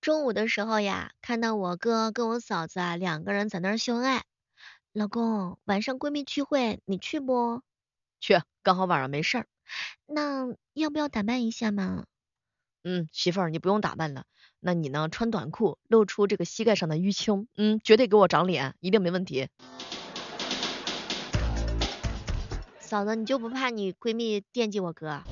中午的时候呀，看到我哥跟我嫂子啊两个人在那儿秀恩爱。老公，晚上闺蜜聚会，你去不？去，刚好晚上没事儿。那要不要打扮一下嘛？嗯，媳妇儿，你不用打扮了。那你呢？穿短裤，露出这个膝盖上的淤青，嗯，绝对给我长脸，一定没问题。嫂子，你就不怕你闺蜜惦记我哥？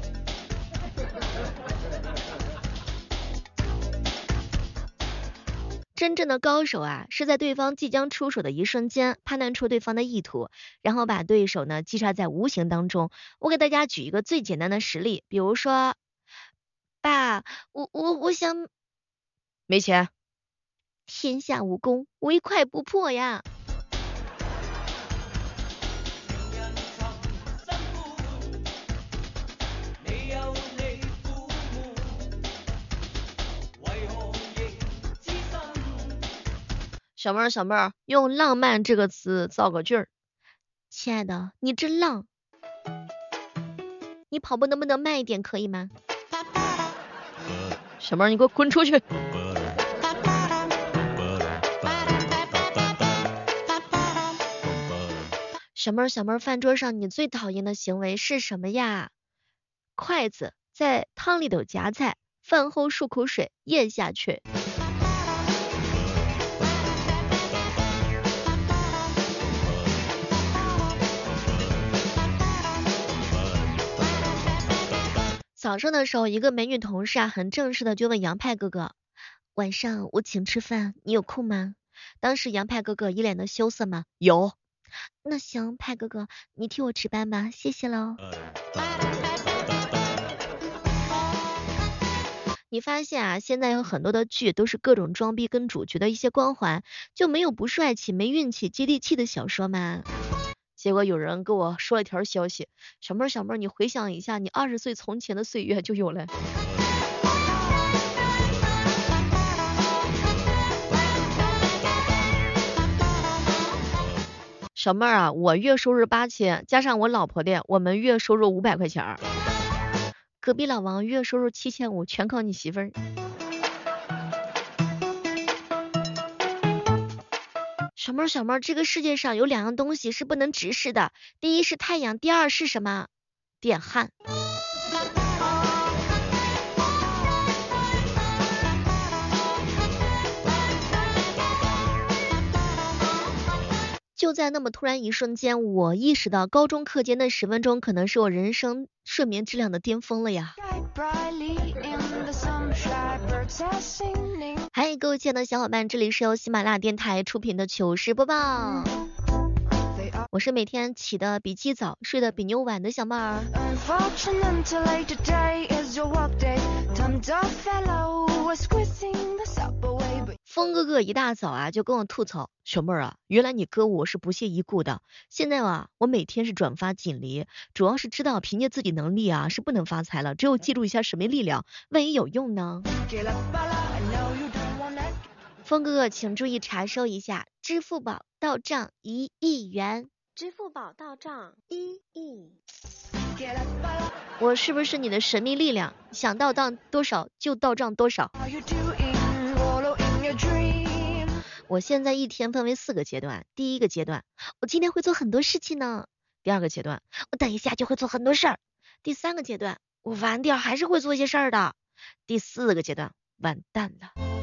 真正的高手啊，是在对方即将出手的一瞬间，判断出对方的意图，然后把对手呢击杀在无形当中。我给大家举一个最简单的实例，比如说，爸，我我我想，没钱，天下武功，唯快不破呀。小妹儿，小妹儿，用浪漫这个词造个句儿。亲爱的，你真浪。你跑步能不能慢一点，可以吗？小妹儿，你给我滚出去。小妹儿，小妹儿，饭桌上你最讨厌的行为是什么呀？筷子在汤里头夹菜，饭后漱口水咽下去。早上的时候，一个美女同事啊，很正式的就问杨派哥哥：“晚上我请吃饭，你有空吗？”当时杨派哥哥一脸的羞涩嘛，有。那行，派哥哥，你替我值班吧，谢谢喽。你发现啊，现在有很多的剧都是各种装逼跟主角的一些光环，就没有不帅气、没运气、接地气的小说吗？结果有人跟我说了一条消息，小妹儿小妹儿，你回想一下，你二十岁从前的岁月就有了。小妹儿啊，我月收入八千，加上我老婆的，我们月收入五百块钱。隔壁老王月收入七千五，全靠你媳妇儿。小妹儿，小妹儿，这个世界上有两样东西是不能直视的，第一是太阳，第二是什么？电焊。就在那么突然一瞬间，我意识到高中课间那十分钟可能是我人生睡眠质量的巅峰了呀。嗨，各位亲爱的小伙伴，这里是由喜马拉雅电台出品的糗事播报，我是每天起的比鸡早，睡得比牛晚的小妹儿。峰哥哥一大早啊就跟我吐槽，小妹儿啊，原来你哥我是不屑一顾的，现在啊我每天是转发锦鲤，主要是知道凭借自己能力啊是不能发财了，只有借助一下神秘力量，万一有用呢。峰哥哥请注意查收一下，支付宝到账一亿元，支付宝到账一亿。我是不是你的神秘力量？想到账多少就到账多少。我现在一天分为四个阶段，第一个阶段，我今天会做很多事情呢；第二个阶段，我等一下就会做很多事儿；第三个阶段，我晚点还是会做一些事儿的；第四个阶段，完蛋了。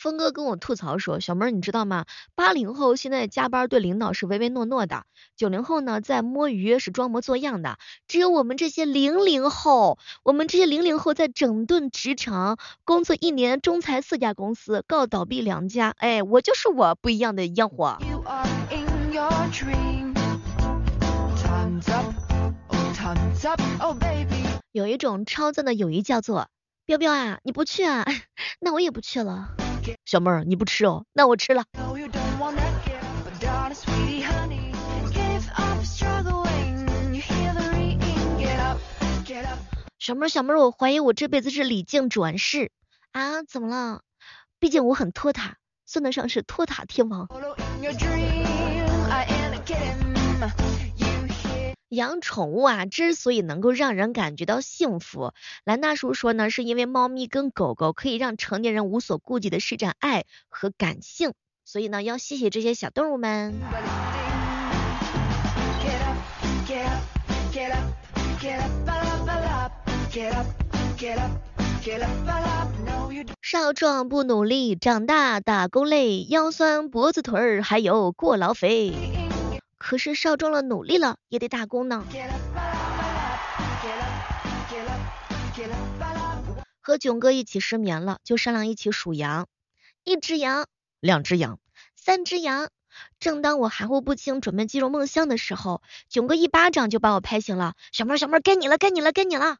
峰哥跟我吐槽说，小妹儿你知道吗？八零后现在加班对领导是唯唯诺诺的，九零后呢在摸鱼是装模作样的，只有我们这些零零后，我们这些零零后在整顿职场，工作一年中裁四家公司，告倒闭两家，哎，我就是我不一样的烟火。oh, 有一种超赞的友谊叫做，彪彪啊，你不去啊，那我也不去了。小妹儿，你不吃哦，那我吃了。小妹儿，小妹儿，我怀疑我这辈子是李靖转世啊？怎么了？毕竟我很拖沓，算得上是拖沓天王。养宠物啊，之所以能够让人感觉到幸福，兰大叔说呢，是因为猫咪跟狗狗可以让成年人无所顾忌的施展爱和感性，所以呢，要谢谢这些小动物们。少壮不努力，长大打工累，腰酸脖子腿儿还有过劳肥。可是少壮了努力了，也得打工呢。和囧哥一起失眠了，就商量一起数羊。一只羊，两只羊，三只羊。正当我含糊不清，准备进入梦乡的时候，囧哥一巴掌就把我拍醒了。小妹儿，小妹儿，该你了，该你了，该你了。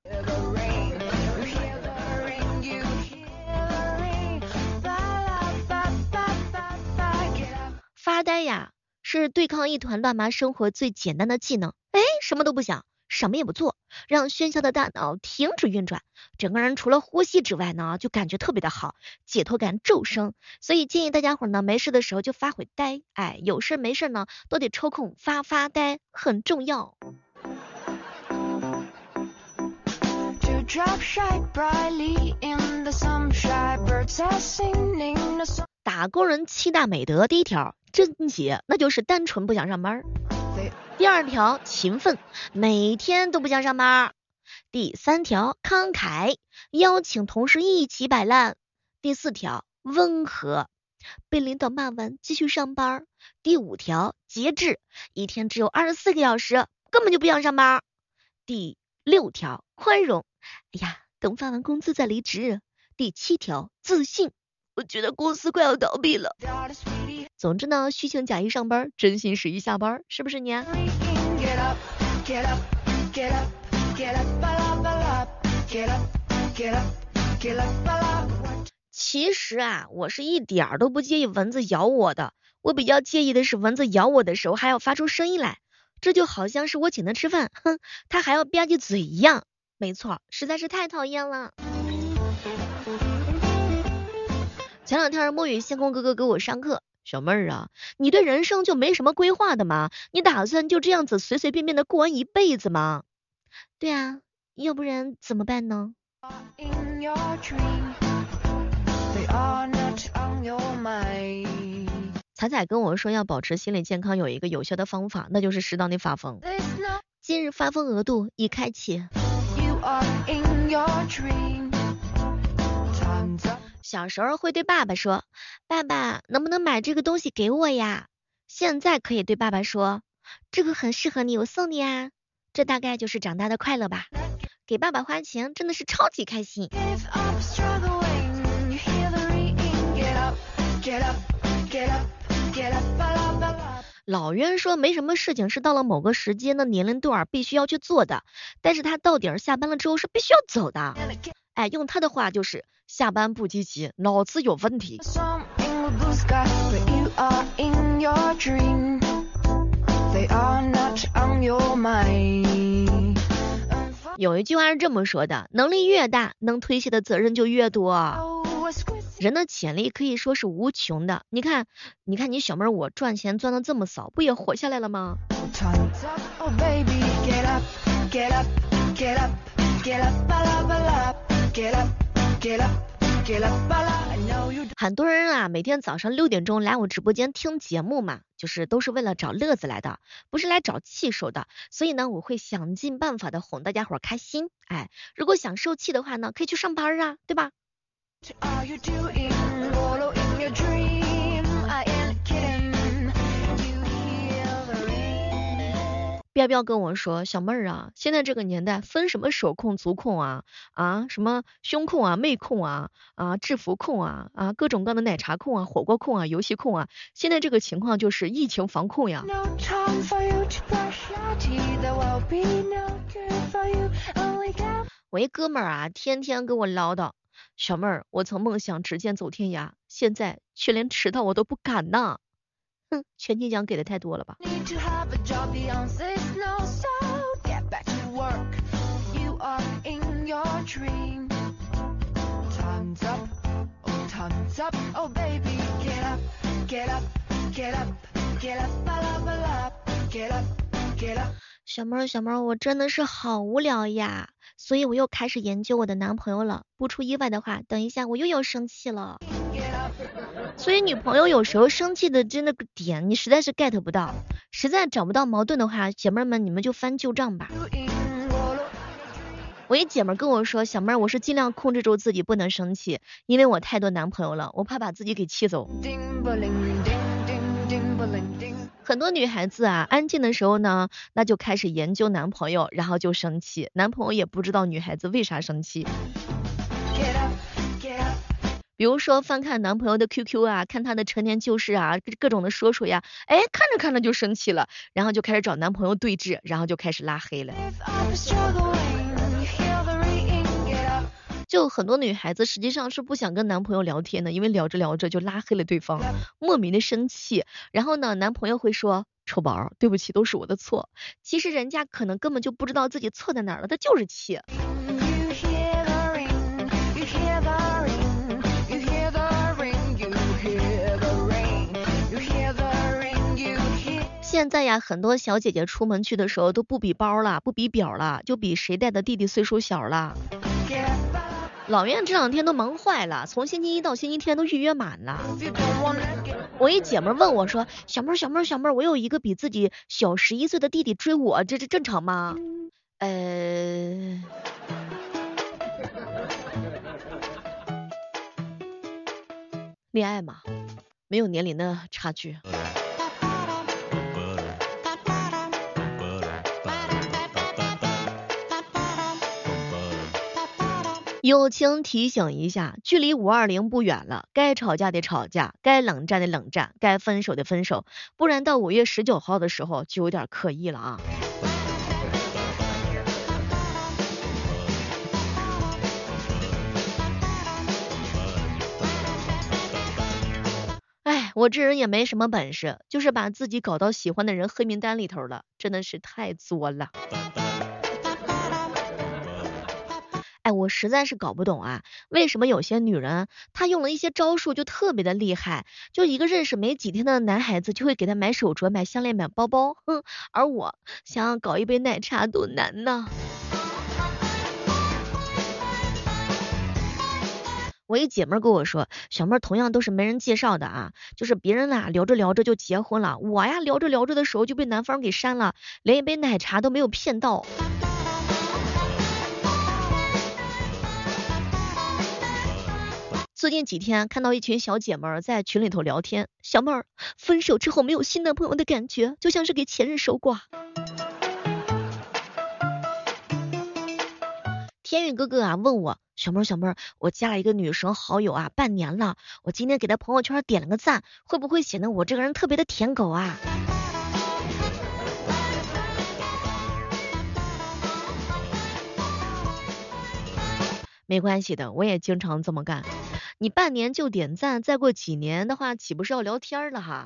发呆呀，是对抗一团乱麻生活最简单的技能。哎，什么都不想，什么也不做，让喧嚣的大脑停止运转，整个人除了呼吸之外呢，就感觉特别的好，解脱感骤升。所以建议大家伙呢，没事的时候就发会呆，哎，有事没事呢，都得抽空发发呆，很重要。打工人七大美德，第一条。贞洁，那就是单纯不想上班。第二条，勤奋，每天都不想上班。第三条，慷慨，邀请同事一起摆烂。第四条，温和，被领导骂完继续上班。第五条，节制，一天只有二十四个小时，根本就不想上班。第六条，宽容，哎呀，等发完工资再离职。第七条，自信，我觉得公司快要倒闭了。总之呢，虚情假意上班，真心实意下班，是不是你？其实啊，我是一点儿都不介意蚊子咬我的，我比较介意的是蚊子咬我的时候还要发出声音来，这就好像是我请他吃饭，哼，他还要吧唧嘴一样。没错，实在是太讨厌了。前两天墨雨星空哥哥给我上课。小妹儿啊，你对人生就没什么规划的吗？你打算就这样子随随便便的过完一辈子吗？对啊，要不然怎么办呢？彩彩跟我说要保持心理健康，有一个有效的方法，那就是适当的发疯。今日发疯额度已开启。小时候会对爸爸说：“爸爸，能不能买这个东西给我呀？”现在可以对爸爸说：“这个很适合你，我送你啊。”这大概就是长大的快乐吧。给爸爸花钱真的是超级开心。老冤说没什么事情是到了某个时间的年龄段必须要去做的，但是他到点下班了之后是必须要走的。哎，用他的话就是下班不积极，脑子有问题。有一句话是这么说的：能力越大，能推卸的责任就越多。人的潜力可以说是无穷的。你看，你看你小妹我赚钱赚的这么少，不也活下来了吗？很多人啊，每天早上六点钟来我直播间听节目嘛，就是都是为了找乐子来的，不是来找气受的。所以呢，我会想尽办法的哄大家伙开心。哎，如果想受气的话呢，可以去上班啊，对吧？彪彪跟我说，小妹儿啊，现在这个年代分什么手控、足控啊啊，什么胸控啊、妹控啊啊、制服控啊啊，各种各样的奶茶控啊、火锅控啊、游戏控啊，现在这个情况就是疫情防控呀。我一哥们儿啊，天天跟我唠叨，小妹儿，我曾梦想执剑走天涯，现在却连迟到我都不敢呐。哼，全勤奖给的太多了吧。小妹儿，小妹儿，我真的是好无聊呀，所以我又开始研究我的男朋友了。不出意外的话，等一下我又要生气了。所以女朋友有时候生气的真的点，你实在是 get 不到，实在找不到矛盾的话，姐妹们你们就翻旧账吧。我一姐们跟我说，小妹儿，我是尽量控制住自己不能生气，因为我太多男朋友了，我怕把自己给气走。很多女孩子啊，安静的时候呢，那就开始研究男朋友，然后就生气，男朋友也不知道女孩子为啥生气。比如说翻看男朋友的 QQ 啊，看他的陈年旧事啊，各种的说说呀，哎，看着看着就生气了，然后就开始找男朋友对峙，然后就开始拉黑了。就很多女孩子实际上是不想跟男朋友聊天的，因为聊着聊着就拉黑了对方，莫名的生气。然后呢，男朋友会说臭宝，对不起，都是我的错。其实人家可能根本就不知道自己错在哪儿了，他就是气。现在呀，很多小姐姐出门去的时候都不比包了，不比表了，就比谁带的弟弟岁数小了。老院这两天都忙坏了，从星期一到星期天都预约满了。我一姐妹问我说：“小妹儿，小妹儿，小妹儿，我有一个比自己小十一岁的弟弟追我，这这正常吗？”呃，恋爱嘛，没有年龄的差距。友情提醒一下，距离五二零不远了，该吵架的吵架，该冷战的冷战，该分手的分手，不然到五月十九号的时候就有点刻意了啊。哎，我这人也没什么本事，就是把自己搞到喜欢的人黑名单里头了，真的是太作了。哎，我实在是搞不懂啊，为什么有些女人她用了一些招数就特别的厉害，就一个认识没几天的男孩子就会给她买手镯、买项链、买包包，哼，而我想要搞一杯奶茶都难呢。我一姐妹跟我说，小妹同样都是没人介绍的啊，就是别人呐聊着聊着就结婚了，我呀聊着聊着的时候就被男方给删了，连一杯奶茶都没有骗到。最近几天看到一群小姐妹儿在群里头聊天，小妹儿分手之后没有新男朋友的感觉，就像是给前任守寡。天宇哥哥啊问我，小妹儿小妹儿，我加了一个女生好友啊，半年了，我今天给她朋友圈点了个赞，会不会显得我这个人特别的舔狗啊？没关系的，我也经常这么干。你半年就点赞，再过几年的话，岂不是要聊天了哈？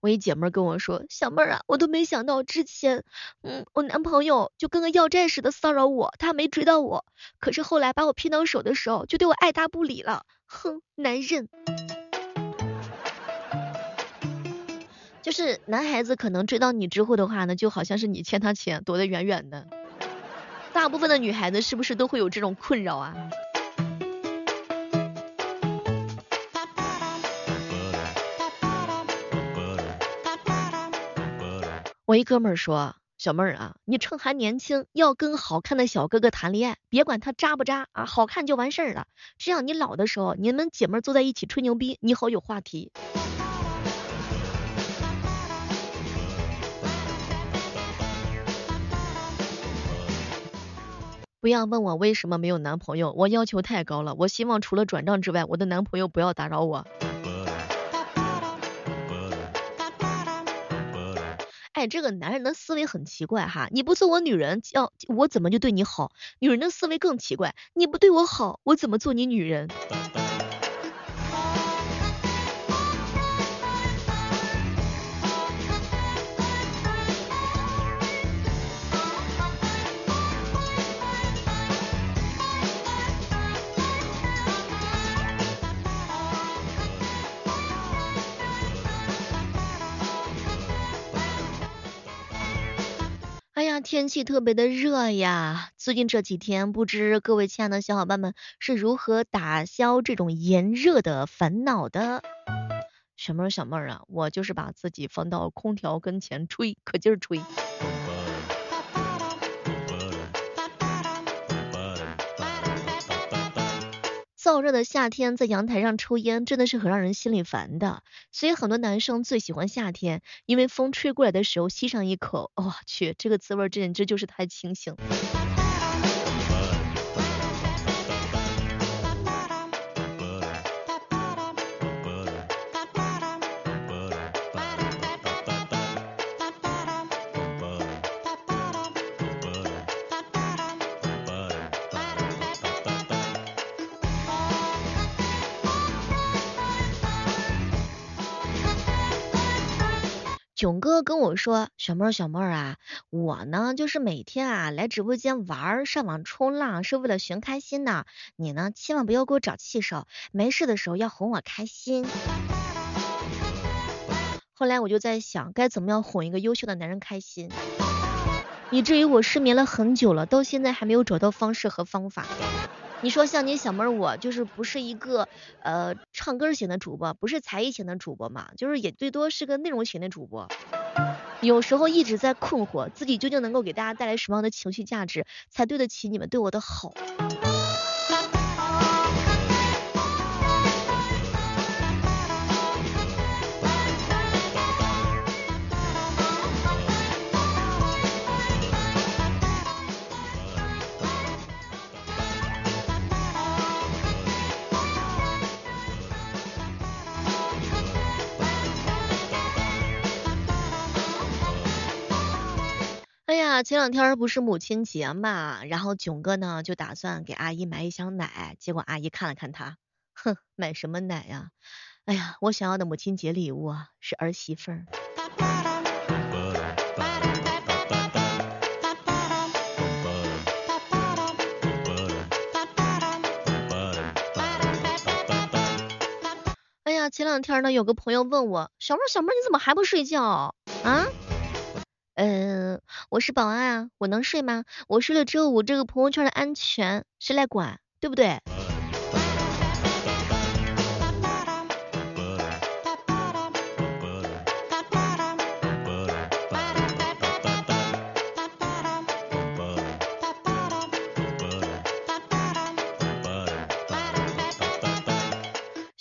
我一姐妹跟我说，小妹儿啊，我都没想到之前，嗯，我男朋友就跟个要债似的骚扰我，他没追到我，可是后来把我骗到手的时候，就对我爱答不理了，哼，男人。就是男孩子可能追到你之后的话呢，就好像是你欠他钱，躲得远远的。大部分的女孩子是不是都会有这种困扰啊？我一哥们儿说，小妹儿啊，你趁还年轻，要跟好看的小哥哥谈恋爱，别管他渣不渣啊，好看就完事儿了。这样你老的时候，你们姐妹坐在一起吹牛逼，你好有话题。不要问我为什么没有男朋友，我要求太高了。我希望除了转账之外，我的男朋友不要打扰我。哎，这个男人的思维很奇怪哈，你不做我女人，要我怎么就对你好？女人的思维更奇怪，你不对我好，我怎么做你女人？天气特别的热呀，最近这几天不知各位亲爱的小伙伴们是如何打消这种炎热的烦恼的？小妹儿小妹儿啊，我就是把自己放到空调跟前吹，可劲儿吹。燥热的夏天，在阳台上抽烟真的是很让人心里烦的，所以很多男生最喜欢夏天，因为风吹过来的时候吸上一口，我去，这个滋味简直就是太清醒。囧哥跟我说，小妹儿小妹儿啊，我呢就是每天啊来直播间玩儿，上网冲浪是为了寻开心的。你呢千万不要给我找气受，没事的时候要哄我开心。后来我就在想，该怎么样哄一个优秀的男人开心，以至于我失眠了很久了，到现在还没有找到方式和方法。你说像你小妹儿我就是不是一个呃唱歌型的主播，不是才艺型的主播嘛，就是也最多是个内容型的主播。有时候一直在困惑，自己究竟能够给大家带来什么样的情绪价值，才对得起你们对我的好。前两天不是母亲节嘛，然后囧哥呢就打算给阿姨买一箱奶，结果阿姨看了看他，哼，买什么奶呀？哎呀，我想要的母亲节礼物啊是儿媳妇儿。哎呀，前两天呢有个朋友问我，小妹儿小妹儿你怎么还不睡觉啊？嗯，我是保安啊，我能睡吗？我睡了之后，我这个朋友圈的安全谁来管？对不对？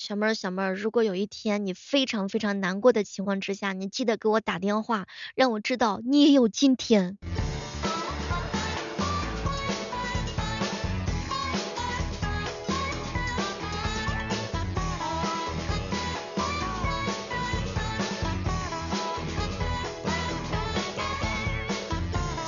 小妹儿，小妹儿，如果有一天你非常非常难过的情况之下，你记得给我打电话，让我知道你也有今天。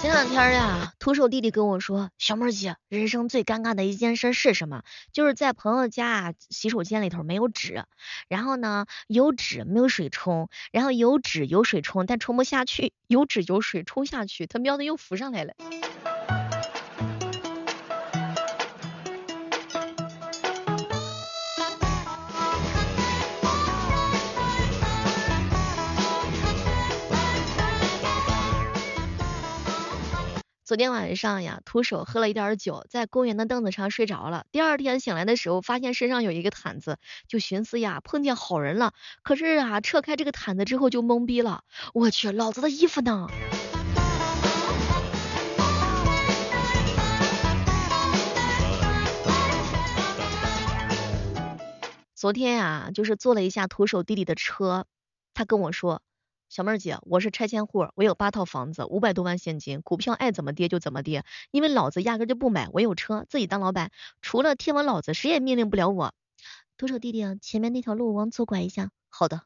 前两天呀，徒手弟弟跟我说，小妹儿姐，人生最尴尬的一件事是什么？就是在朋友家啊，洗手间里头没有纸，然后呢有纸没有水冲，然后有纸有水冲，但冲不下去，有纸有水冲下去，他喵的又浮上来了。昨天晚上呀，徒手喝了一点酒，在公园的凳子上睡着了。第二天醒来的时候，发现身上有一个毯子，就寻思呀，碰见好人了。可是啊，撤开这个毯子之后就懵逼了。我去，老子的衣服呢？昨天呀，就是坐了一下徒手弟弟的车，他跟我说。小妹儿姐，我是拆迁户，我有八套房子，五百多万现金，股票爱怎么跌就怎么跌，因为老子压根就不买，我有车，自己当老板，除了天王老子，谁也命令不了我。徒手弟弟，前面那条路往左拐一下。好的。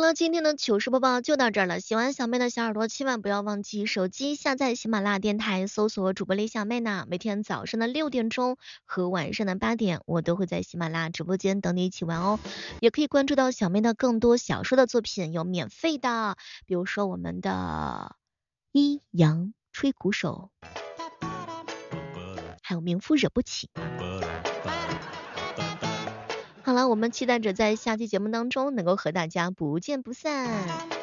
好了，今天的糗事播报就到这儿了。喜欢小妹的小耳朵，千万不要忘记手机下载喜马拉雅电台，搜索主播李小妹呢。每天早上的六点钟和晚上的八点，我都会在喜马拉雅直播间等你一起玩哦。也可以关注到小妹的更多小说的作品，有免费的，比如说我们的阴阳吹鼓手，还有名夫惹不起。好了，我们期待着在下期节目当中能够和大家不见不散。